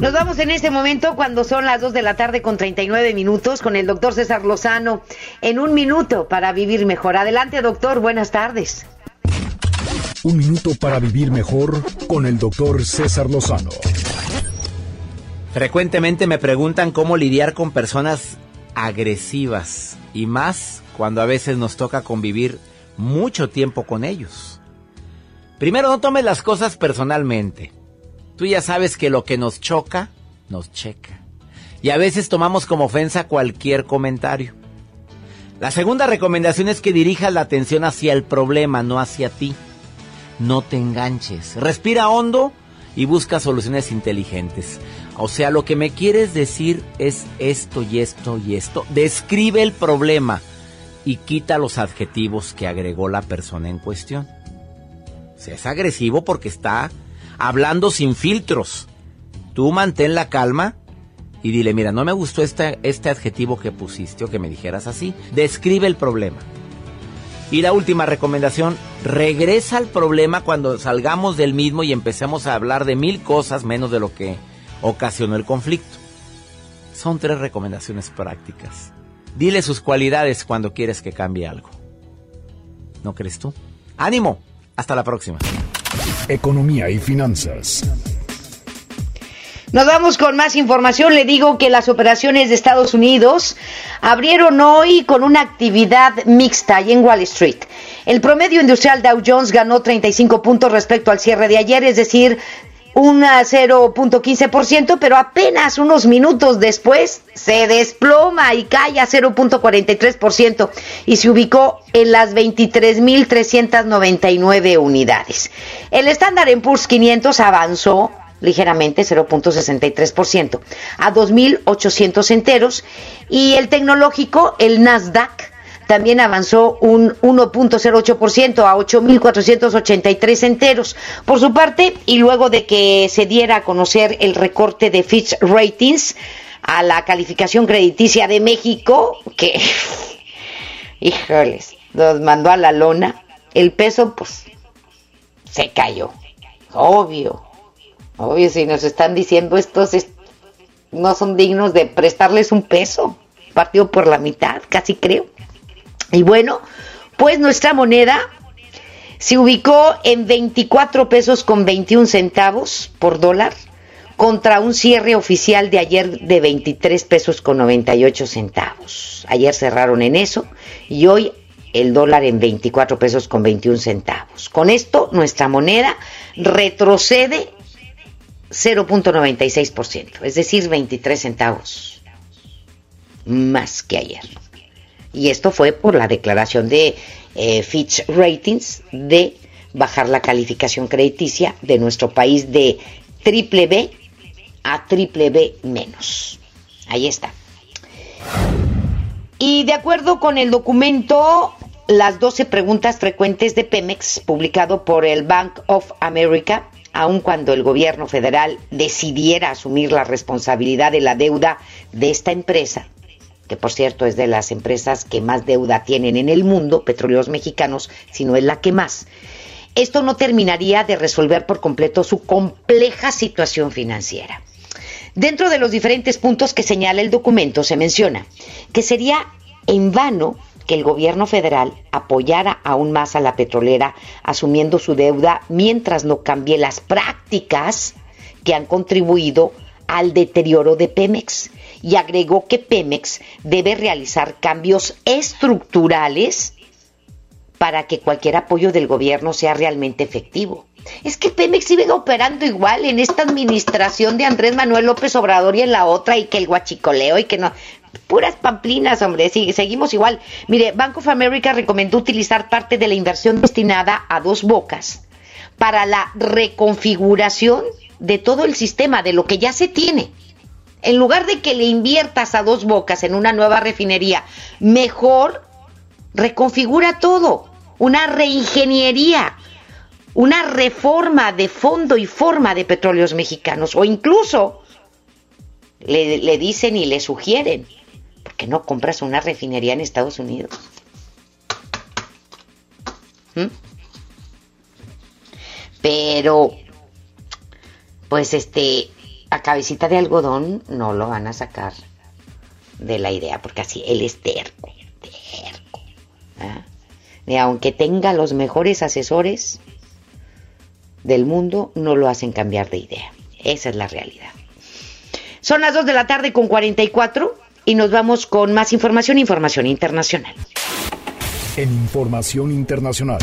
Nos vamos en este momento cuando son las 2 de la tarde con 39 minutos con el doctor César Lozano en un minuto para vivir mejor. Adelante, doctor, buenas tardes. Un minuto para vivir mejor con el doctor César Lozano. Frecuentemente me preguntan cómo lidiar con personas agresivas y más cuando a veces nos toca convivir mucho tiempo con ellos. Primero, no tomes las cosas personalmente. Tú ya sabes que lo que nos choca, nos checa. Y a veces tomamos como ofensa cualquier comentario. La segunda recomendación es que dirijas la atención hacia el problema, no hacia ti. No te enganches. Respira hondo y busca soluciones inteligentes. O sea, lo que me quieres decir es esto y esto y esto. Describe el problema y quita los adjetivos que agregó la persona en cuestión. O sea, es agresivo porque está hablando sin filtros. Tú mantén la calma y dile, mira, no me gustó este, este adjetivo que pusiste o que me dijeras así. Describe el problema. Y la última recomendación, regresa al problema cuando salgamos del mismo y empecemos a hablar de mil cosas menos de lo que ocasionó el conflicto. Son tres recomendaciones prácticas. Dile sus cualidades cuando quieres que cambie algo. ¿No crees tú? ¡Ánimo! Hasta la próxima. Economía y finanzas. Nos vamos con más información. Le digo que las operaciones de Estados Unidos abrieron hoy con una actividad mixta y en Wall Street. El promedio industrial Dow Jones ganó 35 puntos respecto al cierre de ayer, es decir, un 0.15%, pero apenas unos minutos después se desploma y cae a 0.43% y se ubicó en las 23.399 unidades. El estándar en Poor's 500 avanzó ligeramente 0.63% a 2.800 enteros y el tecnológico, el Nasdaq, también avanzó un 1.08% a 8.483 enteros. Por su parte, y luego de que se diera a conocer el recorte de Fitch Ratings, a la calificación crediticia de México, que, híjoles, nos mandó a la lona. El peso, pues, se cayó. Obvio. Obvio, si nos están diciendo estos no son dignos de prestarles un peso. Partido por la mitad, casi creo. Y bueno, pues nuestra moneda se ubicó en 24 pesos con 21 centavos por dólar contra un cierre oficial de ayer de 23 pesos con 98 centavos. Ayer cerraron en eso y hoy el dólar en 24 pesos con 21 centavos. Con esto nuestra moneda retrocede 0.96%, es decir, 23 centavos más que ayer. Y esto fue por la declaración de eh, Fitch Ratings de bajar la calificación crediticia de nuestro país de triple B a triple B menos. Ahí está. Y de acuerdo con el documento Las 12 preguntas frecuentes de Pemex, publicado por el Bank of America, aun cuando el gobierno federal decidiera asumir la responsabilidad de la deuda de esta empresa, que por cierto es de las empresas que más deuda tienen en el mundo, petróleos mexicanos, sino es la que más. Esto no terminaría de resolver por completo su compleja situación financiera. Dentro de los diferentes puntos que señala el documento se menciona que sería en vano que el gobierno federal apoyara aún más a la petrolera asumiendo su deuda mientras no cambie las prácticas que han contribuido al deterioro de Pemex y agregó que Pemex debe realizar cambios estructurales para que cualquier apoyo del gobierno sea realmente efectivo. Es que Pemex sigue operando igual en esta administración de Andrés Manuel López Obrador y en la otra y que el guachicoleo y que no. Puras pamplinas, hombre, sí, seguimos igual. Mire, Bank of America recomendó utilizar parte de la inversión destinada a dos bocas para la reconfiguración de todo el sistema, de lo que ya se tiene. En lugar de que le inviertas a dos bocas en una nueva refinería, mejor reconfigura todo. Una reingeniería, una reforma de fondo y forma de petróleos mexicanos. O incluso le, dicen y le sugieren, ¿por qué no compras una refinería en Estados Unidos? ¿Mm? Pero, pues este, a cabecita de algodón no lo van a sacar de la idea, porque así él es terco, terco. ¿ah? Aunque tenga los mejores asesores del mundo, no lo hacen cambiar de idea. Esa es la realidad. Son las 2 de la tarde con 44 y nos vamos con más información, información internacional. En información internacional.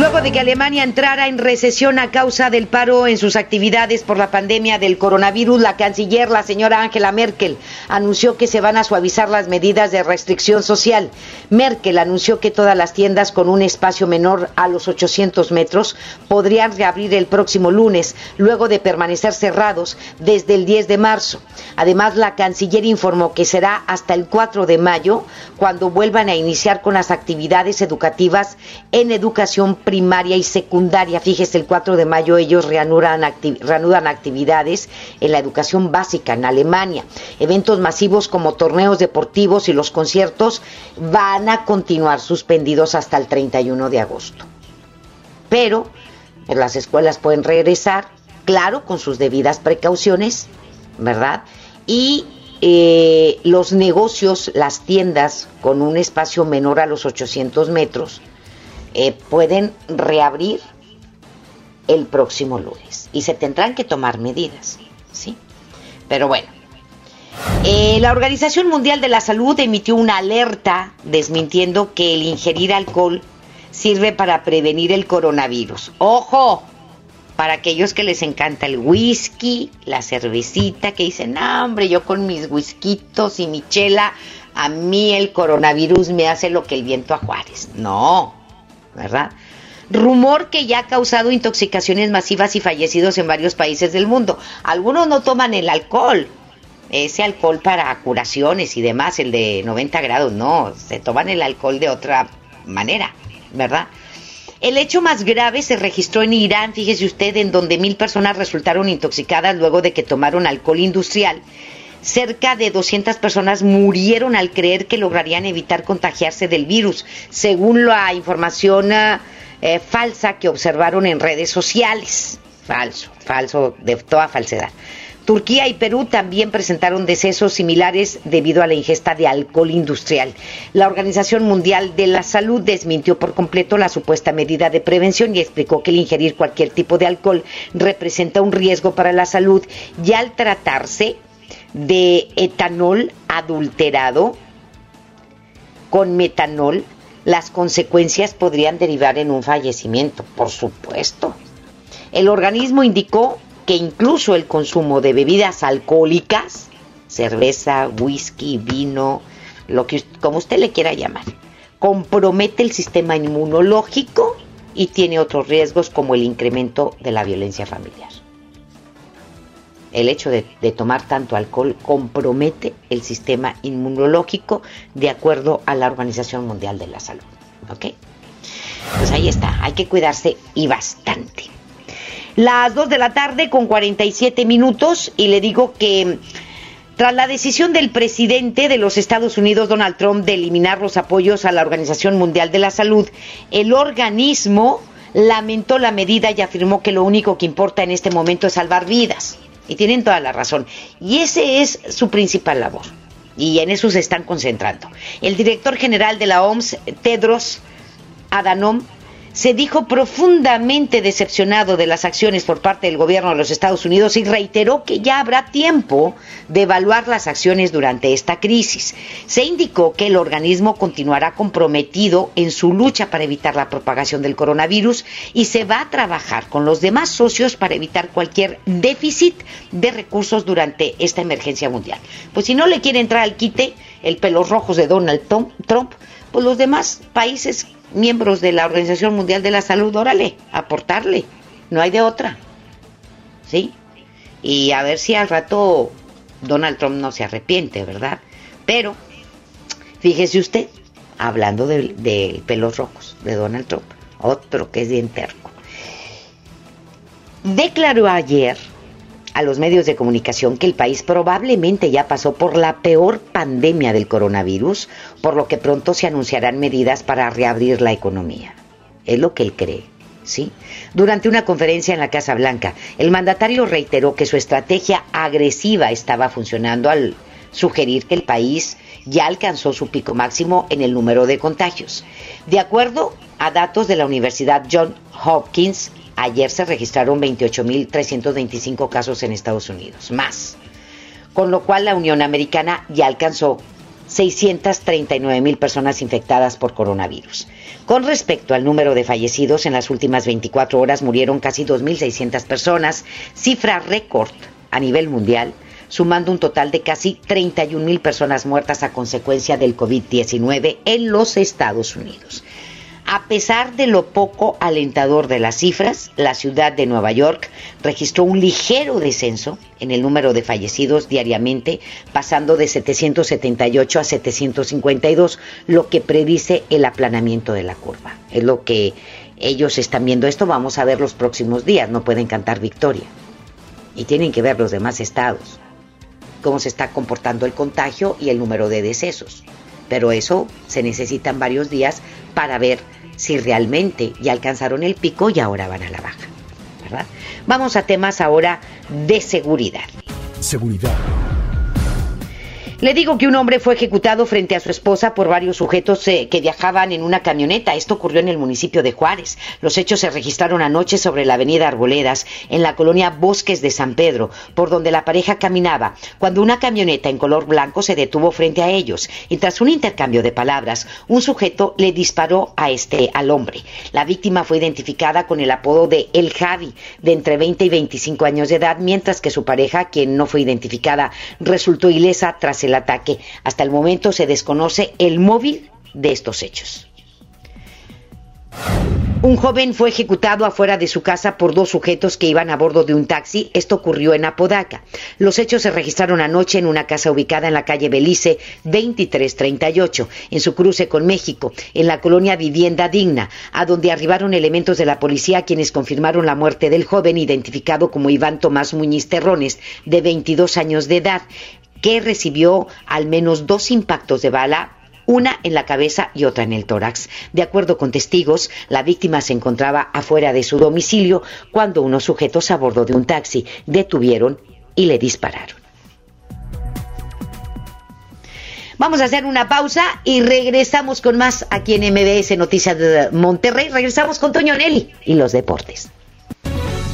Luego de que Alemania entrara en recesión a causa del paro en sus actividades por la pandemia del coronavirus, la canciller, la señora Angela Merkel, anunció que se van a suavizar las medidas de restricción social. Merkel anunció que todas las tiendas con un espacio menor a los 800 metros podrían reabrir el próximo lunes, luego de permanecer cerrados desde el 10 de marzo. Además, la canciller informó que será hasta el 4 de mayo cuando vuelvan a iniciar con las actividades educativas en educación primaria y secundaria. Fíjese, el 4 de mayo ellos reanudan, reanudan actividades en la educación básica en Alemania. Eventos masivos como torneos deportivos y los conciertos van a continuar suspendidos hasta el 31 de agosto. Pero pues, las escuelas pueden regresar, claro, con sus debidas precauciones, ¿verdad? Y eh, los negocios, las tiendas con un espacio menor a los 800 metros, eh, pueden reabrir el próximo lunes y se tendrán que tomar medidas, ¿sí? Pero bueno, eh, la Organización Mundial de la Salud emitió una alerta desmintiendo que el ingerir alcohol sirve para prevenir el coronavirus. ¡Ojo! Para aquellos que les encanta el whisky, la cervecita, que dicen, no, hombre, yo con mis whiskitos y mi chela, a mí el coronavirus me hace lo que el viento a Juárez. No, ¿verdad? Rumor que ya ha causado intoxicaciones masivas y fallecidos en varios países del mundo. Algunos no toman el alcohol, ese alcohol para curaciones y demás, el de 90 grados, no, se toman el alcohol de otra manera, ¿verdad? El hecho más grave se registró en Irán, fíjese usted, en donde mil personas resultaron intoxicadas luego de que tomaron alcohol industrial cerca de 200 personas murieron al creer que lograrían evitar contagiarse del virus, según la información eh, falsa que observaron en redes sociales. Falso, falso, de toda falsedad. Turquía y Perú también presentaron decesos similares debido a la ingesta de alcohol industrial. La Organización Mundial de la Salud desmintió por completo la supuesta medida de prevención y explicó que el ingerir cualquier tipo de alcohol representa un riesgo para la salud y al tratarse de etanol adulterado con metanol, las consecuencias podrían derivar en un fallecimiento, por supuesto. El organismo indicó que incluso el consumo de bebidas alcohólicas, cerveza, whisky, vino, lo que como usted le quiera llamar, compromete el sistema inmunológico y tiene otros riesgos como el incremento de la violencia familiar. El hecho de, tomar tanto alcohol compromete el sistema inmunológico de acuerdo a la Organización Mundial de la Salud. ¿Ok? Pues ahí está, hay que cuidarse y bastante las 2 de la tarde con 47 minutos y le digo que tras la decisión del presidente de los Estados Unidos, Donald Trump, de eliminar los apoyos a la Organización Mundial de la Salud, el organismo lamentó la medida y afirmó que lo único que importa en este momento es salvar vidas. Y tienen toda la razón. Y ese es su principal labor. Y en eso se están concentrando. El director general de la OMS, Tedros Adhanom se dijo profundamente decepcionado de las acciones por parte del gobierno de los Estados Unidos y reiteró que ya habrá tiempo de evaluar las acciones durante esta crisis. Se indicó que el organismo continuará comprometido en su lucha para evitar la propagación del coronavirus y se va a trabajar con los demás socios para evitar cualquier déficit de recursos durante esta emergencia mundial. Pues si no le quiere entrar al quite el pelos rojos de Donald Trump, pues los demás países miembros de la Organización Mundial de la Salud, órale, aportarle, no hay de otra. ¿Sí? Y a ver si al rato Donald Trump no se arrepiente, ¿verdad? Pero, fíjese usted, hablando de, de pelos rojos, de Donald Trump, otro que es bien terco. Declaró ayer a los medios de comunicación que el país probablemente ya pasó por la peor pandemia del coronavirus, por lo que pronto se anunciarán medidas para reabrir la economía. Es lo que él cree. ¿Sí? Durante una conferencia en la Casa Blanca, el mandatario reiteró que su estrategia agresiva estaba funcionando al sugerir que el país ya alcanzó su pico máximo en el número de contagios. De acuerdo a datos de la Universidad John Hopkins, Ayer se registraron 28.325 casos en Estados Unidos, más. Con lo cual la Unión Americana ya alcanzó 639.000 personas infectadas por coronavirus. Con respecto al número de fallecidos, en las últimas 24 horas murieron casi 2.600 personas, cifra récord a nivel mundial, sumando un total de casi 31.000 personas muertas a consecuencia del COVID-19 en los Estados Unidos. A pesar de lo poco alentador de las cifras, la ciudad de Nueva York registró un ligero descenso en el número de fallecidos diariamente, pasando de 778 a 752, lo que predice el aplanamiento de la curva. Es lo que ellos están viendo. Esto vamos a ver los próximos días, no pueden cantar victoria. Y tienen que ver los demás estados, cómo se está comportando el contagio y el número de decesos. Pero eso se necesitan varios días para ver si realmente ya alcanzaron el pico y ahora van a la baja. ¿verdad? Vamos a temas ahora de seguridad. Seguridad. Le digo que un hombre fue ejecutado frente a su esposa por varios sujetos eh, que viajaban en una camioneta. Esto ocurrió en el municipio de Juárez. Los hechos se registraron anoche sobre la avenida Arboledas, en la colonia Bosques de San Pedro, por donde la pareja caminaba, cuando una camioneta en color blanco se detuvo frente a ellos. Y tras un intercambio de palabras, un sujeto le disparó a este, al hombre. La víctima fue identificada con el apodo de El Javi, de entre 20 y 25 años de edad, mientras que su pareja, quien no fue identificada, resultó ilesa tras el ataque. Hasta el momento se desconoce el móvil de estos hechos. Un joven fue ejecutado afuera de su casa por dos sujetos que iban a bordo de un taxi. Esto ocurrió en Apodaca. Los hechos se registraron anoche en una casa ubicada en la calle Belice 2338, en su cruce con México, en la colonia Vivienda Digna, a donde arribaron elementos de la policía quienes confirmaron la muerte del joven identificado como Iván Tomás Muñiz Terrones, de 22 años de edad que recibió al menos dos impactos de bala una en la cabeza y otra en el tórax. De acuerdo con testigos, la víctima se encontraba afuera de su domicilio cuando unos sujetos a bordo de un taxi detuvieron y le dispararon. Vamos a hacer una pausa y regresamos con más aquí en MBS Noticias de Monterrey. Regresamos con Toño Nelly y los deportes.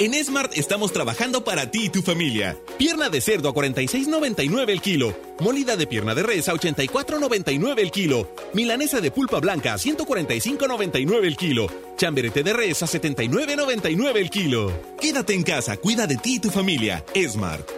En Smart estamos trabajando para ti y tu familia. Pierna de cerdo a 46.99 el kilo. Molida de pierna de res a 84.99 el kilo. Milanesa de pulpa blanca a 145.99 el kilo. Chamberete de res a 79.99 el kilo. Quédate en casa, cuida de ti y tu familia. Smart.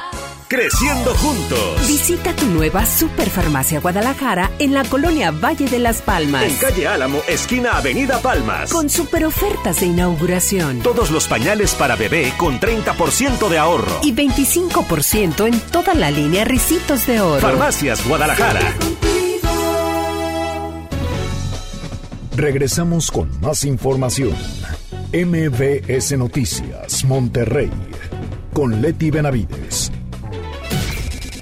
Creciendo juntos. Visita tu nueva Superfarmacia Guadalajara en la colonia Valle de las Palmas. En calle Álamo, esquina Avenida Palmas. Con super ofertas de inauguración. Todos los pañales para bebé con 30% de ahorro. Y 25% en toda la línea Ricitos de Oro. Farmacias Guadalajara. Regresamos con más información. MBS Noticias, Monterrey, con Leti Benavides.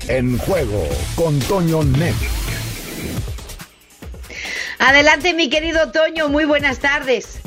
En juego con Toño Net. Adelante, mi querido Toño, muy buenas tardes.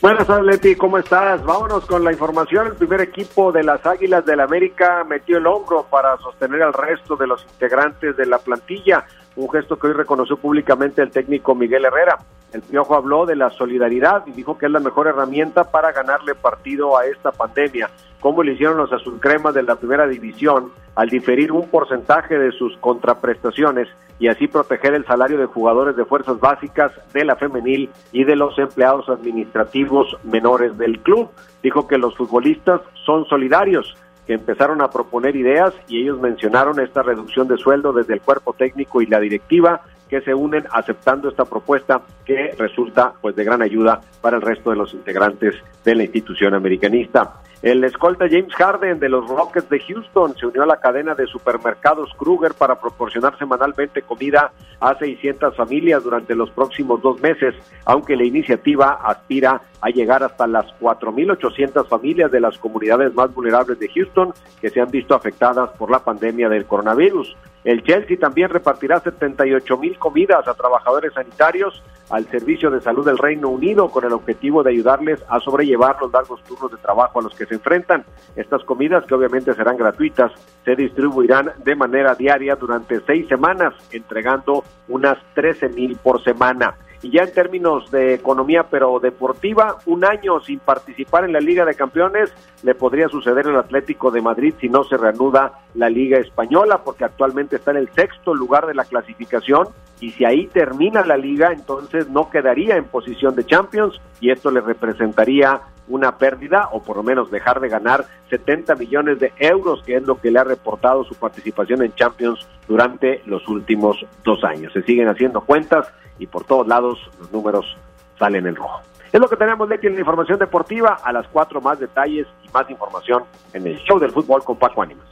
Buenas tardes, Leti, ¿cómo estás? Vámonos con la información. El primer equipo de las Águilas del América metió el hombro para sostener al resto de los integrantes de la plantilla, un gesto que hoy reconoció públicamente el técnico Miguel Herrera. El Piojo habló de la solidaridad y dijo que es la mejor herramienta para ganarle partido a esta pandemia, como lo hicieron los azulcremas de la primera división al diferir un porcentaje de sus contraprestaciones y así proteger el salario de jugadores de fuerzas básicas de la femenil y de los empleados administrativos menores del club. Dijo que los futbolistas son solidarios que empezaron a proponer ideas y ellos mencionaron esta reducción de sueldo desde el cuerpo técnico y la directiva que se unen aceptando esta propuesta que resulta pues de gran ayuda para el resto de los integrantes de la institución americanista. El escolta James Harden de los Rockets de Houston se unió a la cadena de supermercados Kruger para proporcionar semanalmente comida a 600 familias durante los próximos dos meses, aunque la iniciativa aspira a llegar hasta las 4.800 familias de las comunidades más vulnerables de Houston que se han visto afectadas por la pandemia del coronavirus. El Chelsea también repartirá 78 mil comidas a trabajadores sanitarios al Servicio de Salud del Reino Unido con el objetivo de ayudarles a sobrellevar los largos turnos de trabajo a los que se enfrentan. Estas comidas, que obviamente serán gratuitas, se distribuirán de manera diaria durante seis semanas, entregando unas 13 mil por semana. Y ya en términos de economía, pero deportiva, un año sin participar en la Liga de Campeones le podría suceder al Atlético de Madrid si no se reanuda la Liga Española, porque actualmente está en el sexto lugar de la clasificación y si ahí termina la liga, entonces no quedaría en posición de Champions y esto le representaría una pérdida o por lo menos dejar de ganar 70 millones de euros, que es lo que le ha reportado su participación en Champions durante los últimos dos años. Se siguen haciendo cuentas y por todos lados los números salen en rojo. Es lo que tenemos, Leti, en la información deportiva. A las cuatro más detalles y más información en el show del fútbol con Paco Ánimas.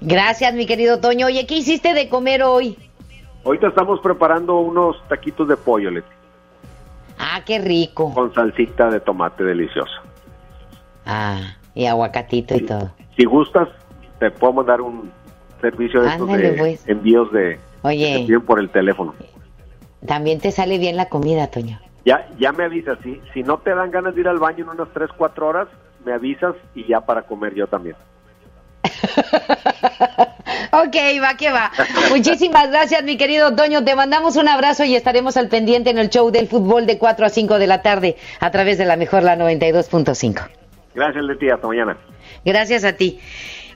Gracias, mi querido Toño. Oye, ¿qué hiciste de comer hoy? Ahorita estamos preparando unos taquitos de pollo, Leti. Ah, qué rico. Con salsita de tomate deliciosa. Ah, y aguacatito y todo. Si gustas, te puedo mandar un servicio de, estos Ándale, de pues. envíos de Oye. por el teléfono. También te sale bien la comida, Toño. Ya, ya me avisas, si, si no te dan ganas de ir al baño en unas 3, 4 horas, me avisas y ya para comer yo también. Ok, va que va. Muchísimas gracias, mi querido Toño. Te mandamos un abrazo y estaremos al pendiente en el show del fútbol de 4 a 5 de la tarde a través de la mejor, la 92.5. Gracias, Leti, hasta mañana. Gracias a ti.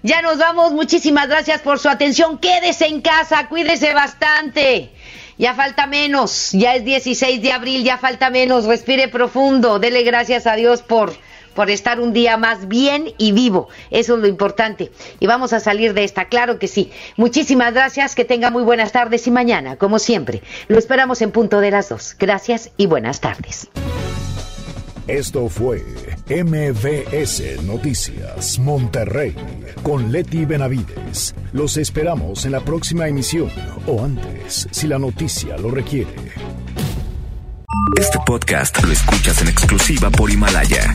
Ya nos vamos. Muchísimas gracias por su atención. Quédese en casa, cuídese bastante. Ya falta menos. Ya es 16 de abril, ya falta menos. Respire profundo. Dele gracias a Dios por por estar un día más bien y vivo. Eso es lo importante. Y vamos a salir de esta, claro que sí. Muchísimas gracias, que tenga muy buenas tardes y mañana, como siempre, lo esperamos en punto de las dos. Gracias y buenas tardes. Esto fue MVS Noticias Monterrey con Leti Benavides. Los esperamos en la próxima emisión o antes, si la noticia lo requiere. Este podcast lo escuchas en exclusiva por Himalaya.